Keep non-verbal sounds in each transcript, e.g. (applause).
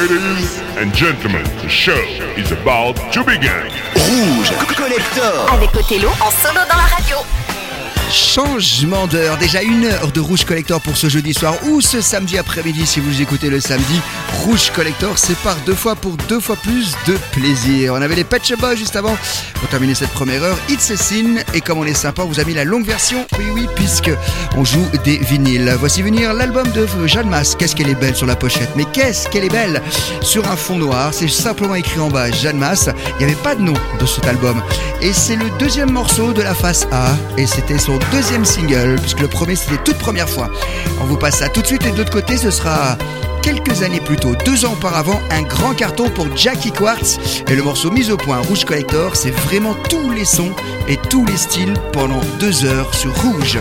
Ladies and gentlemen, the show is about to begin. Rouge Collector Avec Othello en solo dans la radio. Changement d'heure, déjà une heure de Rouge Collector pour ce jeudi soir ou ce samedi après-midi si vous écoutez le samedi. Rouge Collector sépare deux fois pour deux fois plus de plaisir. On avait les Shop Boys juste avant pour terminer cette première heure. It's a Sin et comme on est sympa, on vous a mis la longue version. Oui oui, puisque on joue des vinyles. Voici venir l'album de Jeanne Masse. Qu'est-ce qu'elle est belle sur la pochette, mais qu'est-ce qu'elle est belle sur un fond noir. C'est simplement écrit en bas Jeanne Masse. Il n'y avait pas de nom de cet album et c'est le deuxième morceau de la face A et c'était son deuxième single, puisque le premier c'était toute première fois. On vous passe ça tout de suite et de l'autre côté ce sera quelques années plus tôt, deux ans auparavant, un grand carton pour Jackie Quartz et le morceau mis au point Rouge Collector, c'est vraiment tous les sons et tous les styles pendant deux heures sur Rouge.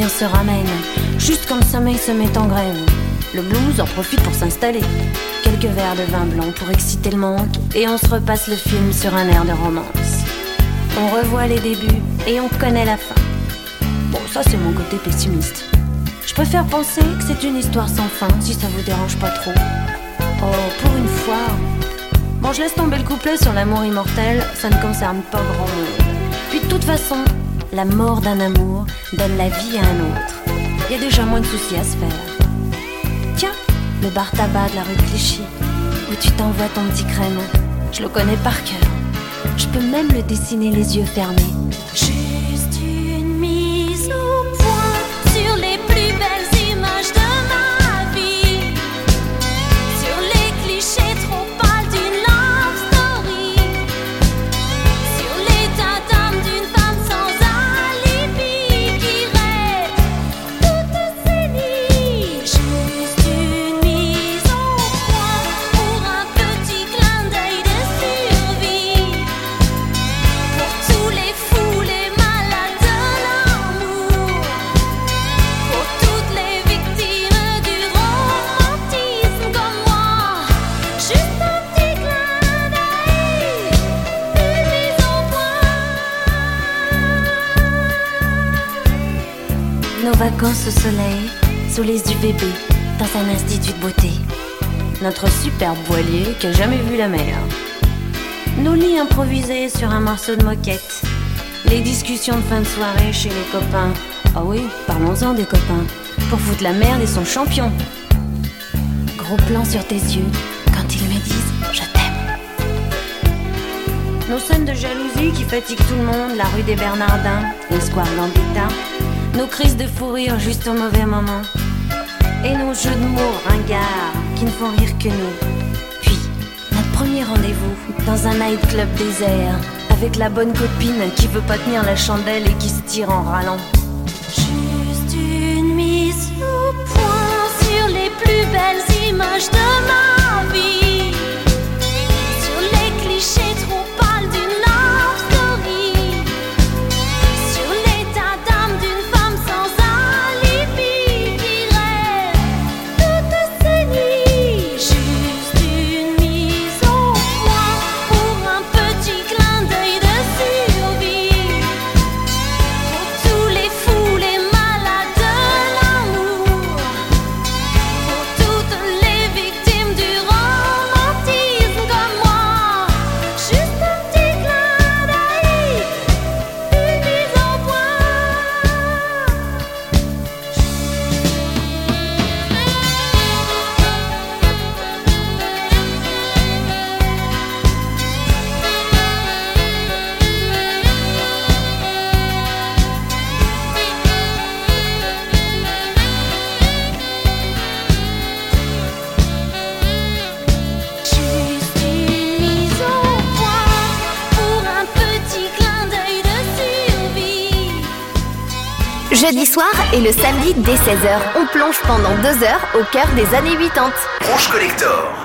Se ramènent. Juste quand le sommeil se met en grève. Le blues en profite pour s'installer. Quelques verres de vin blanc pour exciter le manque. Et on se repasse le film sur un air de romance. On revoit les débuts et on connaît la fin. Ça, c'est mon côté pessimiste. Je préfère penser que c'est une histoire sans fin, si ça vous dérange pas trop. Oh, pour une fois. Bon, je laisse tomber le couplet sur l'amour immortel, ça ne concerne pas grand monde. Puis de toute façon, la mort d'un amour donne la vie à un autre. Il y a déjà moins de soucis à se faire. Tiens, le bar tabac de la rue Clichy, où tu t'envoies ton petit crème. Je le connais par cœur. Je peux même le dessiner les yeux fermés. Juste superbe voilier qui a jamais vu la mer. Nos lits improvisés sur un morceau de moquette. Les discussions de fin de soirée chez les copains. Ah oui, parlons-en des copains. Pour foutre la merde et son champion. Gros plan sur tes yeux quand ils me disent je t'aime. Nos scènes de jalousie qui fatiguent tout le monde, la rue des Bernardins, le square Gambetta. Nos crises de fou rire juste au mauvais moment. Et nos jeux de mots ringards qui ne font rire que nous. Puis, notre premier rendez-vous dans un nightclub désert. Avec la bonne copine qui veut pas tenir la chandelle et qui se tire en râlant. Juste une mise au point sur les plus belles images de ma vie. Dès 16h, on plonge pendant deux heures au cœur des années 80. Rouge Collector.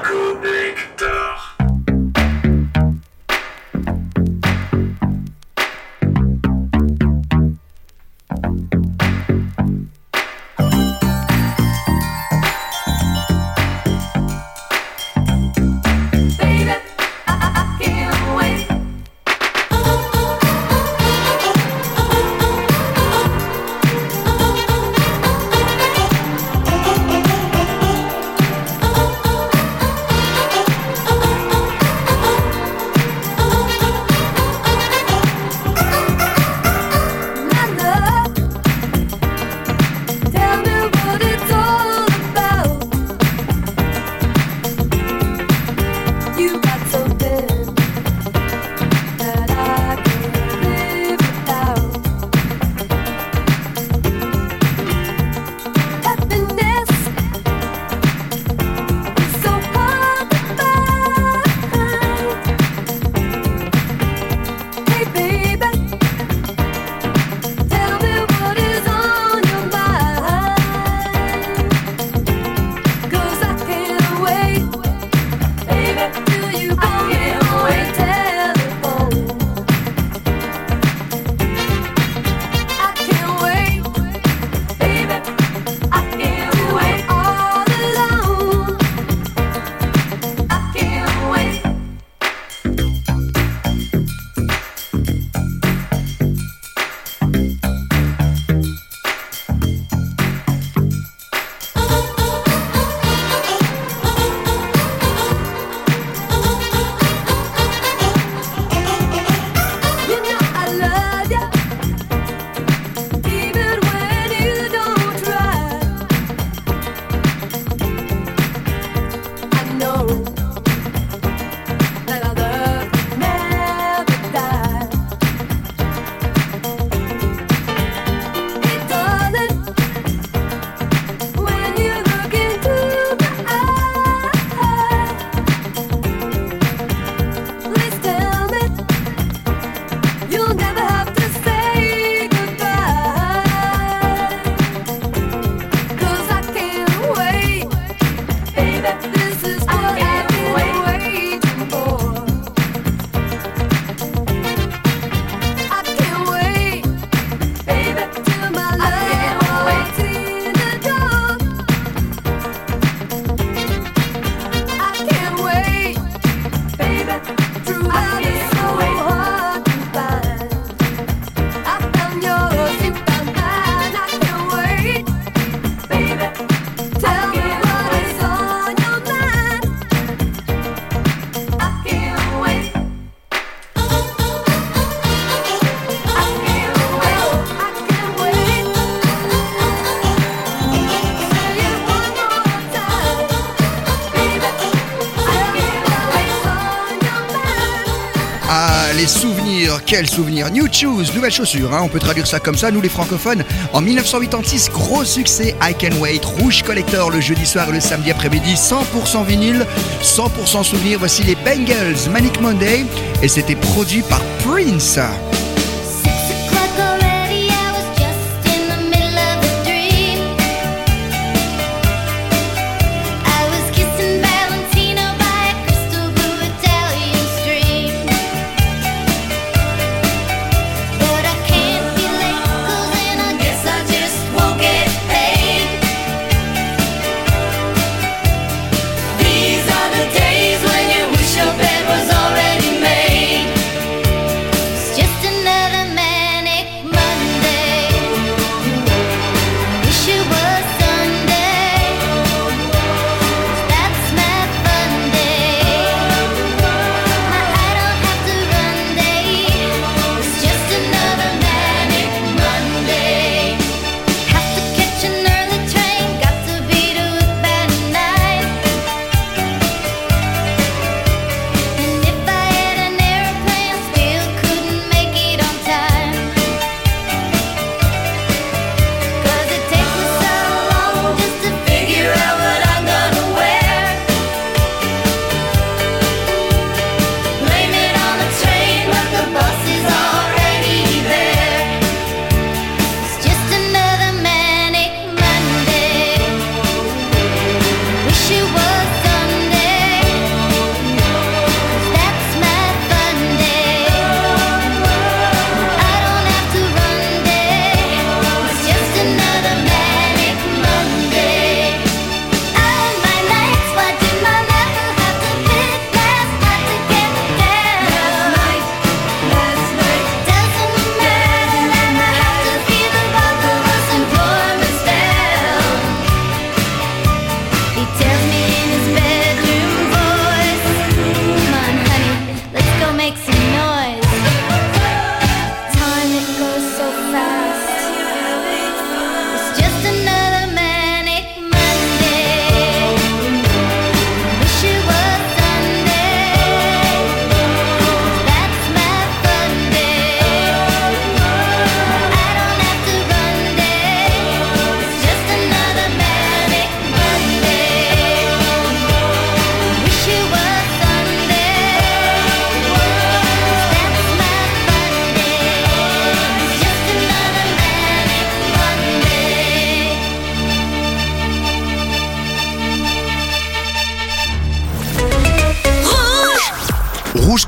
Quel souvenir New Shoes, nouvelle chaussure, hein, on peut traduire ça comme ça, nous les francophones. En 1986, gros succès, I Can Wait, Rouge Collector le jeudi soir et le samedi après-midi, 100% vinyle, 100% souvenir. Voici les Bengals, Manic Monday, et c'était produit par Prince.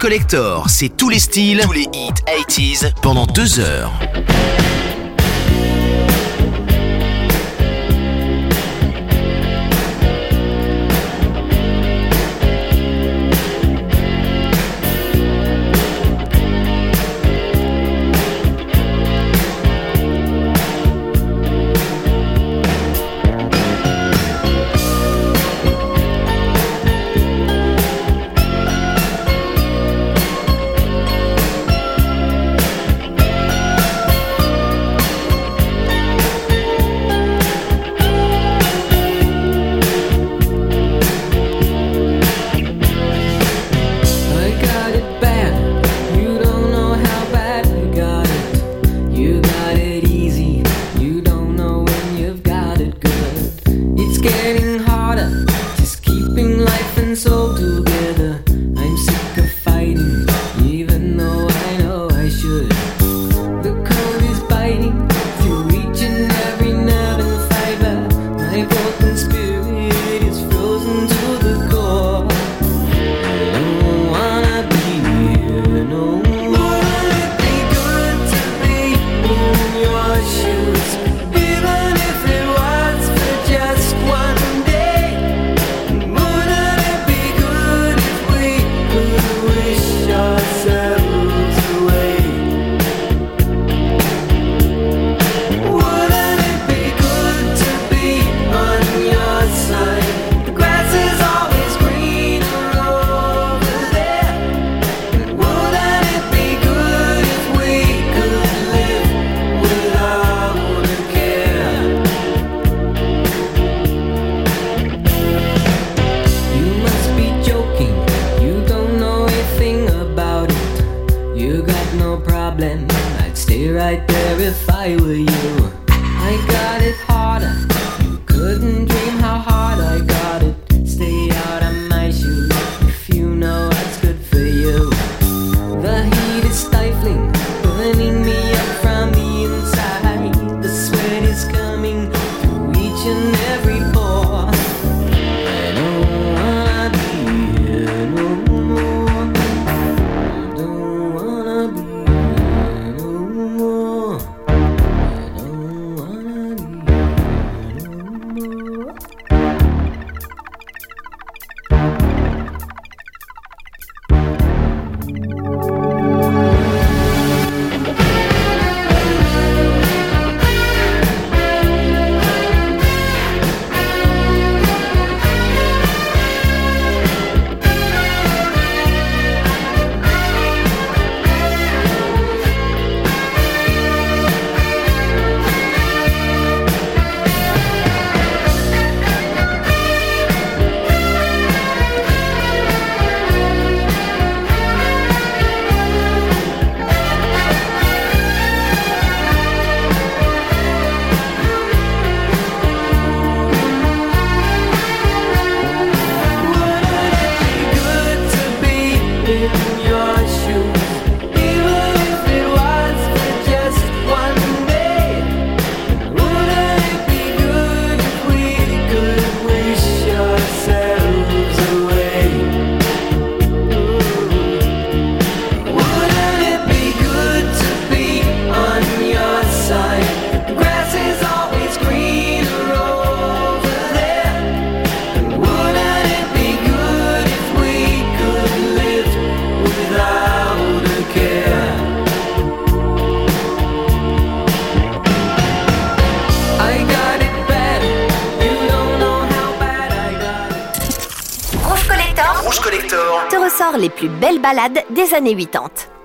Collector, c'est tous les styles, tous les hits 80s pendant deux heures. stay right there if I were you. I got it harder. You couldn't dream how hard I got it. Stay out of my shoes if you know. les plus belles balades des années 80.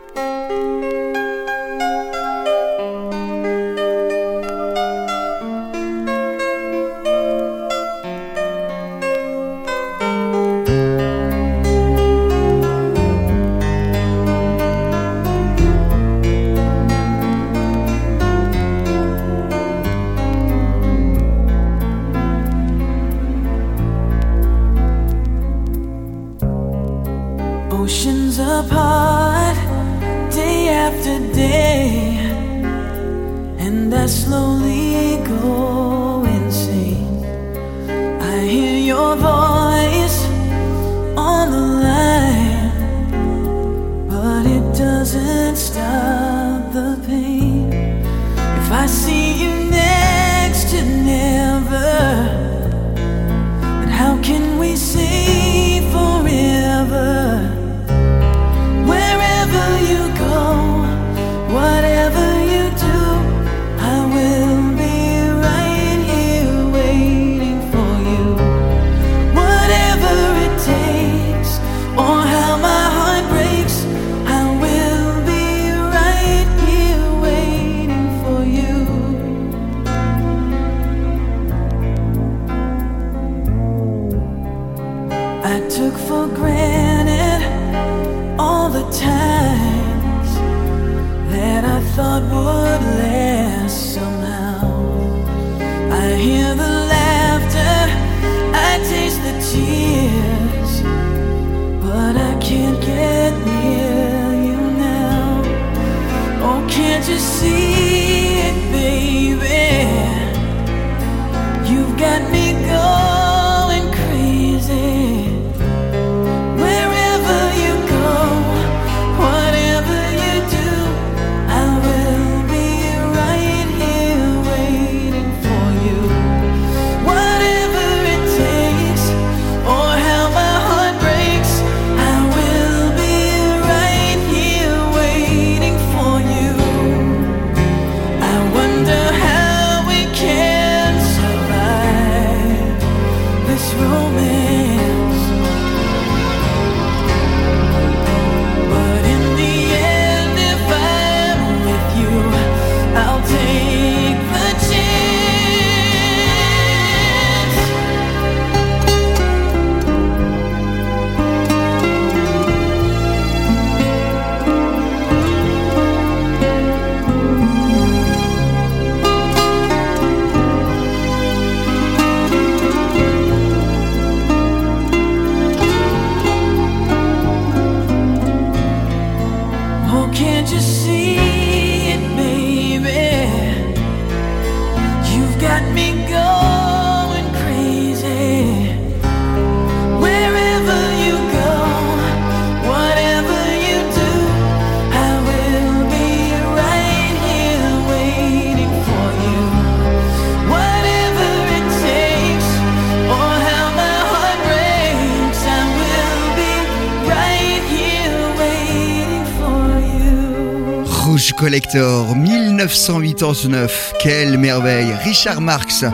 Collector 1989. Quelle merveille. Richard Marx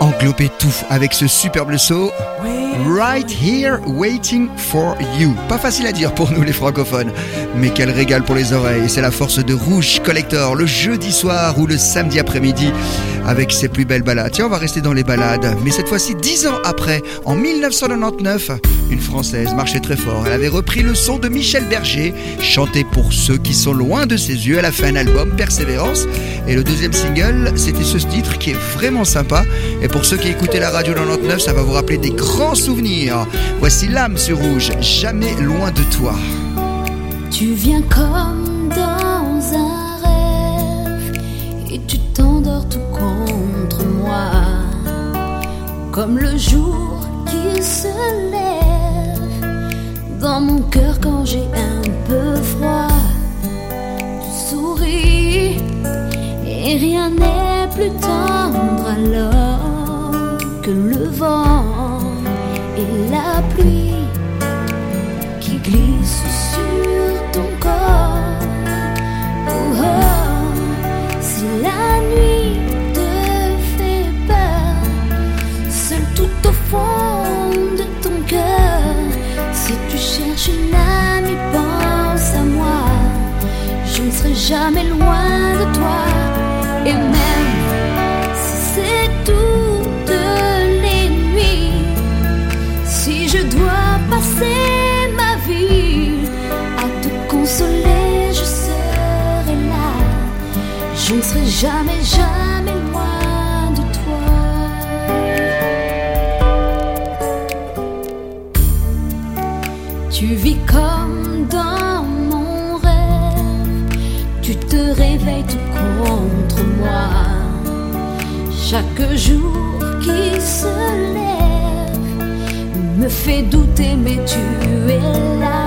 englobait tout avec ce superbe saut. Right here waiting for you. Pas facile à dire pour nous les francophones, mais quel régal pour les oreilles. C'est la force de Rouge Collector le jeudi soir ou le samedi après-midi avec ses plus belles balades. Tiens, on va rester dans les balades, mais cette fois-ci dix ans après, en 1999, une Française marchait très fort. Elle avait repris le son de Michel Berger, chanté pour ceux qui sont loin de ses yeux. Elle a fait un album, Persévérance, et le deuxième single, c'était ce titre qui est vraiment sympa. Et pour ceux qui écoutaient la radio 99, ça va vous rappeler des grands Voici l'âme sur rouge, jamais loin de toi. Tu viens comme dans un rêve et tu t'endors tout contre moi, comme le jour qui se lève dans mon cœur quand j'ai un peu froid. Tu souris et rien n'est plus tendre alors que le vent et la pluie qui glisse sur ton corps. Oh, oh, si la nuit te fait peur, seul tout au fond de ton cœur, si tu cherches une amie, pense à moi. Je ne serai jamais loin de toi, et même Je ne serai jamais, jamais loin de toi. Tu vis comme dans mon rêve. Tu te réveilles tout contre moi. Chaque jour qui se lève me fait douter, mais tu es là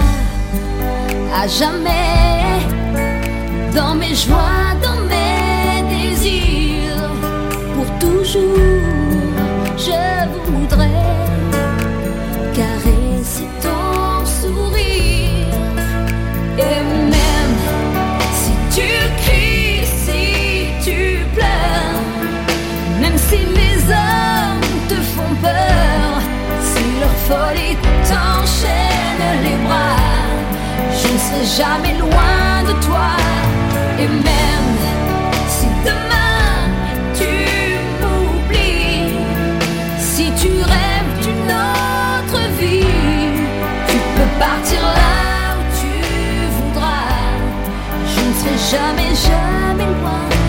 à jamais dans mes joies, jamais loin de toi. Et même si demain tu m'oublies, si tu rêves d'une autre vie, tu peux partir là où tu voudras. Je ne serai jamais, jamais loin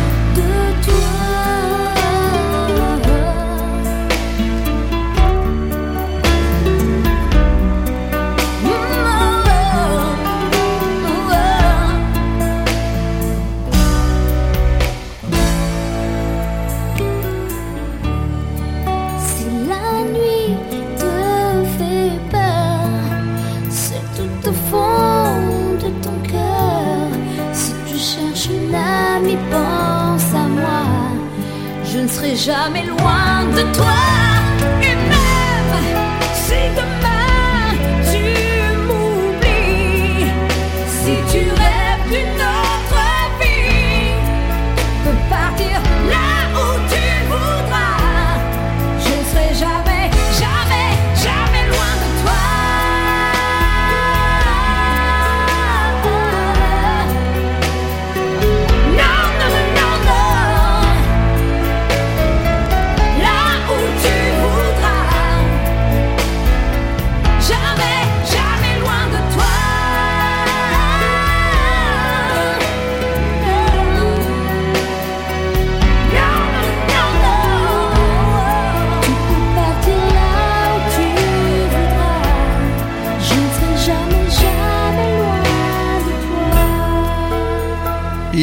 Je ne serai jamais loin de toi.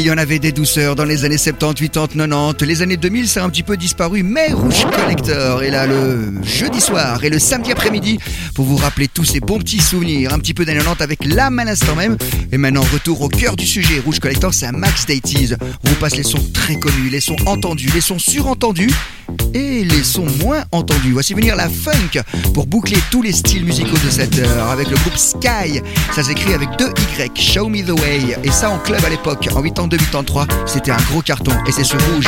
Y en avait des douceurs dans les années 70, 80, 90. Les années 2000, ça a un petit peu disparu, mais Rouge Collector est là le jeudi soir et le samedi après-midi pour vous rappeler tous ces bons petits souvenirs. Un petit peu d'années 90 avec l'âme à l'instant même. Et maintenant, retour au cœur du sujet. Rouge Collector, c'est un max 80s. On vous passe les sons très connus, les sons entendus, les sons surentendus et les sons moins entendus. Voici venir la funk pour boucler tous les styles musicaux de cette heure avec le groupe Sky. Ça s'écrit avec deux Y, Show Me the Way. Et ça en club à l'époque, en 82-83, c'était un gros carton et c'est ce rouge.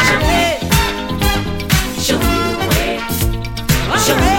Show me the way.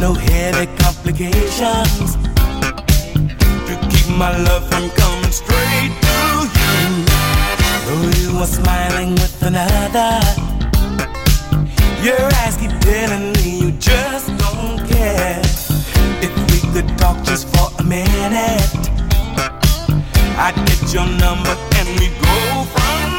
no heavy complications to keep my love from coming straight to you. Though you are smiling with another, your eyes keep telling me you just don't care. If we could talk just for a minute, I'd get your number and we go from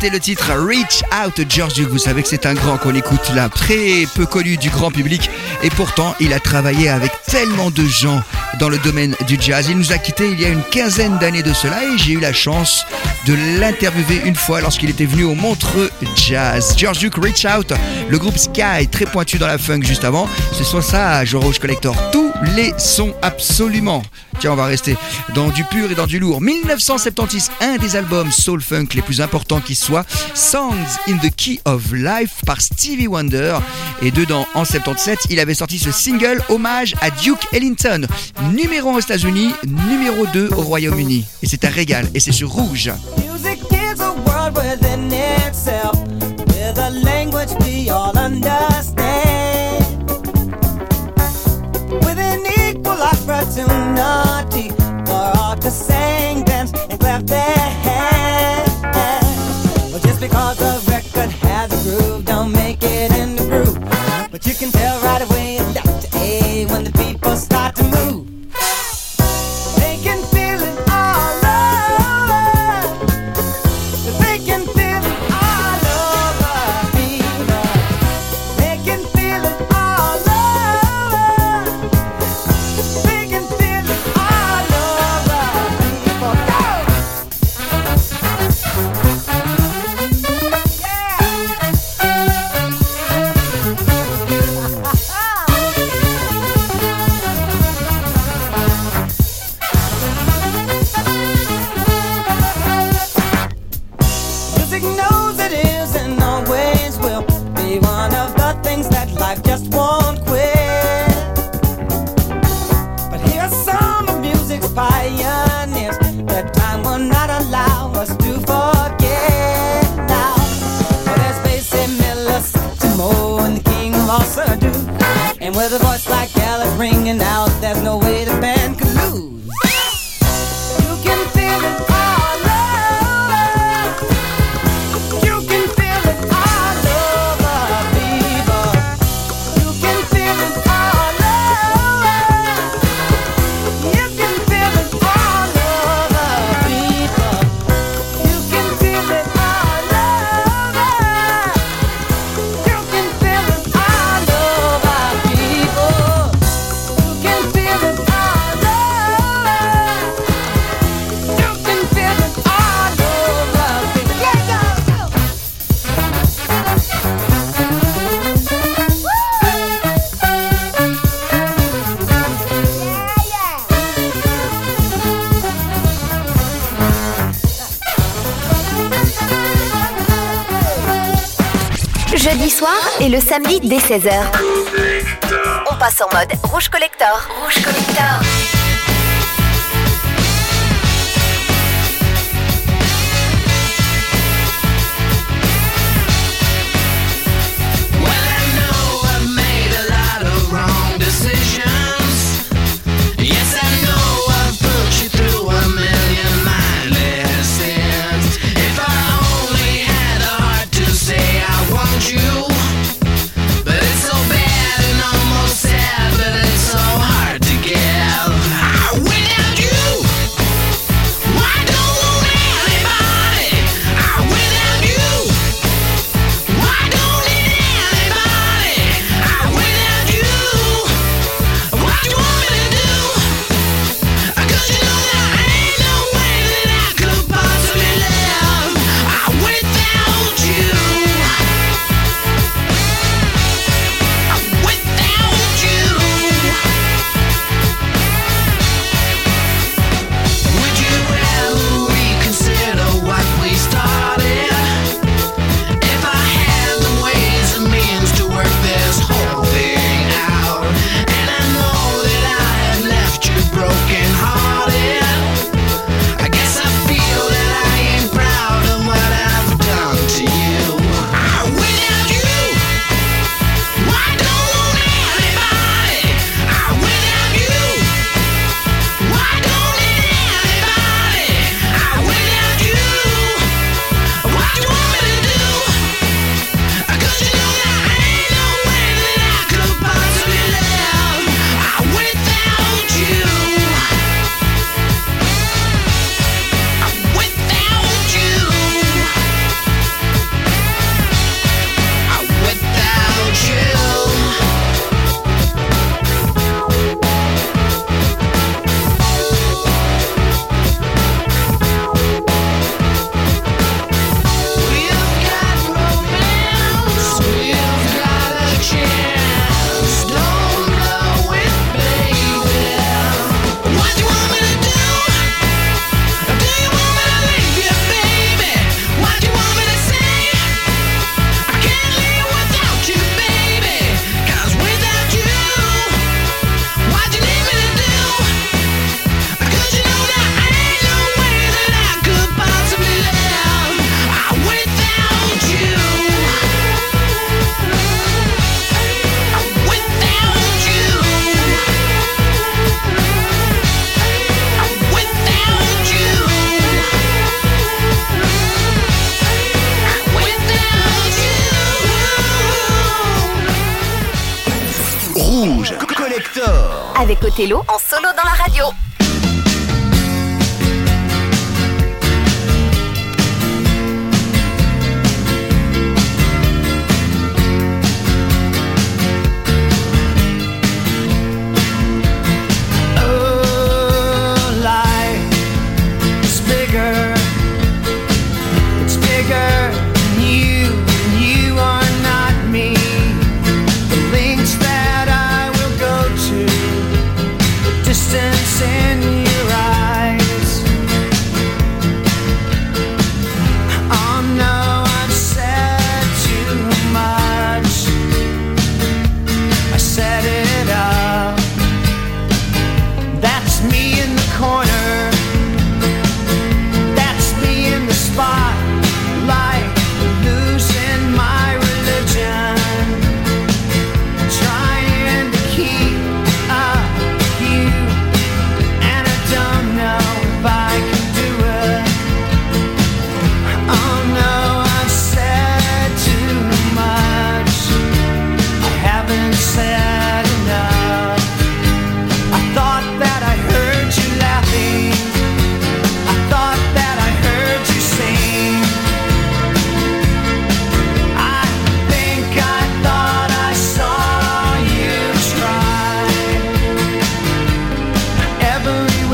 c'était le titre Reach Out George Duke. Vous savez que c'est un grand qu'on écoute là, très peu connu du grand public. Et pourtant, il a travaillé avec tellement de gens dans le domaine du jazz. Il nous a quittés il y a une quinzaine d'années de cela et j'ai eu la chance de l'interviewer une fois lorsqu'il était venu au Montreux Jazz. George Duke, Reach Out, le groupe Sky, très pointu dans la funk juste avant. Ce soit ça, Joe Rouge Collector. Tous les sons absolument. Tiens, on va rester dans du pur et dans du lourd. 1976, un des albums soul funk les plus importants qui soit, Songs in the Key of Life par Stevie Wonder. Et dedans, en 77, il avait sorti ce single hommage à Duke Ellington, numéro 1 aux États-Unis, numéro 2 au Royaume-Uni. Et c'est un régal, et c'est sur Rouge. And with a voice like Ella ringing out, there's no way the band could lose. You can feel it samedi dès 16h. On passe en mode Rouge Collector. Rouge Collector. En solo dans la radio.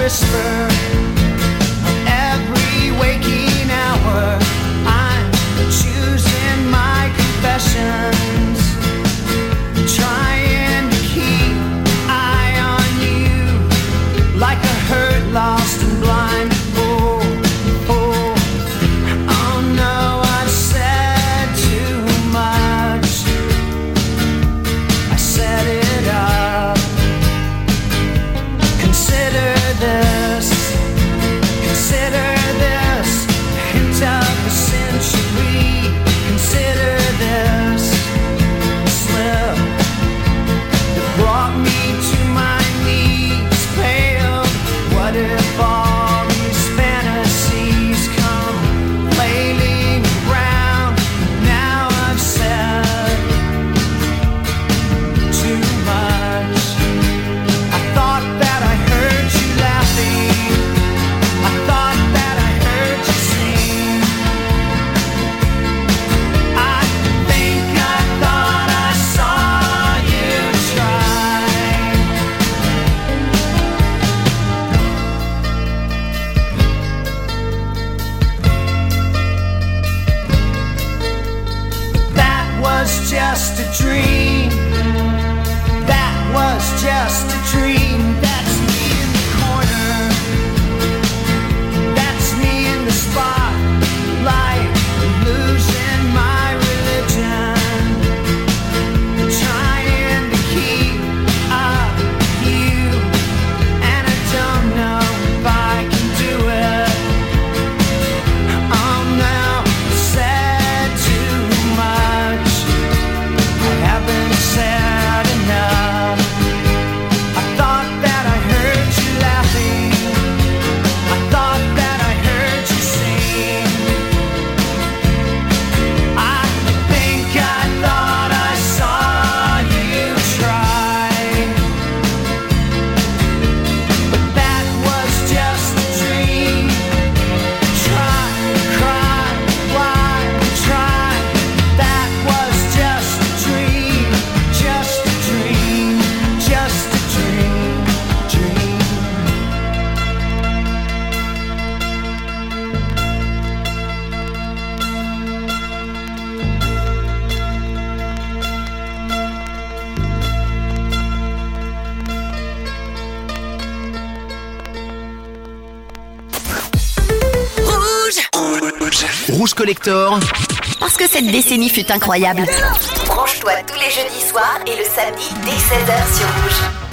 whisper. Parce que cette décennie fut incroyable. Branche-toi tous les jeudis soirs et le samedi dès 16h sur Rouge.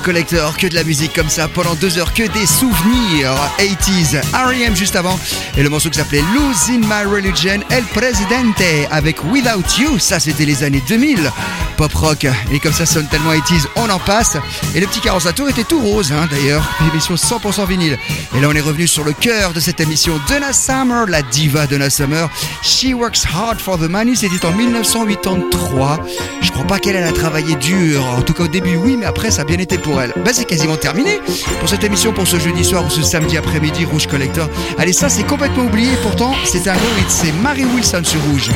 Rouge Collector, que de la musique comme ça pendant deux heures, que des souvenirs 80s. R.E.M. juste avant, et le morceau qui s'appelait Losing My Religion, El Presidente, avec Without You, ça c'était les années 2000. Pop rock, et comme ça sonne tellement 80s, on en passe. Et le petit carrosse à tour était tout rose, hein, d'ailleurs, (laughs) émission 100% vinyle. Et là on est revenu sur le cœur de cette émission, Donna Summer, la diva Donna Summer. She Works Hard for the Money, c'était en 1983. Je crois pas qu'elle elle a travaillé dur, en tout cas au début oui, mais après ça a bien été pour elle. Bah c'est quasiment terminé pour cette émission, pour ce jeudi soir ou ce samedi après-midi, Rouge Collector. Allez, ça c'est complètement oublié, pourtant c'est un gros hit, c'est Mary Wilson sur Rouge.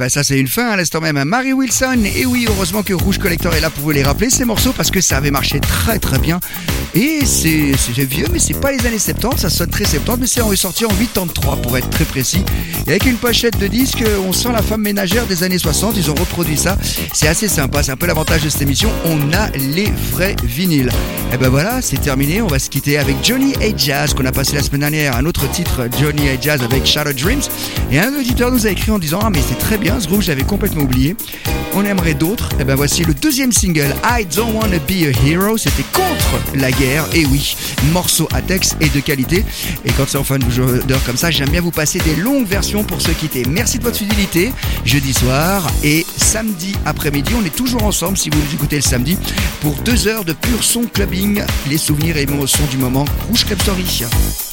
Bah ça c'est une fin à l'instant même. Mary Wilson, et oui, heureusement que Rouge Collector est là pour vous les rappeler ces morceaux parce que ça avait marché très très bien. Et c'est vieux, mais c'est pas les années 70, ça sonne très 70, mais c'est ressorti en 83 pour être très précis. Et avec une pochette de disque, on sent la femme ménagère des années 60, ils ont reproduit ça. C'est assez sympa, c'est un peu l'avantage de cette émission, on a les vrais vinyles. Et ben voilà, c'est terminé, on va se quitter avec Johnny A. Jazz qu'on a passé la semaine dernière, un autre titre Johnny A. Jazz avec Shadow Dreams. Et un auditeur nous a écrit en disant Ah mais c'est très bien ce groupe, j'avais complètement oublié. On aimerait d'autres. Et ben voici le deuxième single, I Don't Wanna Be a Hero. C'était contre la guerre. Et oui, morceau à texte et de qualité. Et quand c'est en fin d'heure comme ça, j'aime bien vous passer des longues versions pour se quitter. Merci de votre fidélité. Jeudi soir et samedi après-midi, on est toujours ensemble si vous nous écoutez le samedi pour deux heures de pur son clubbing, les souvenirs et émotions du moment. Rouge Club Story.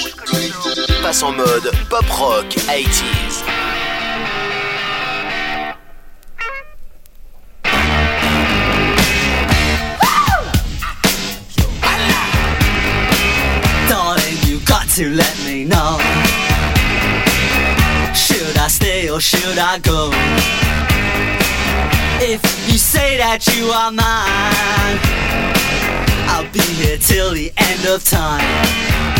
Rouge passe en mode pop rock 80s. Darling, you got to let me know. Should I stay or should I go? If you say that you are mine, I'll be here till the end of time.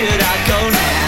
should I go now?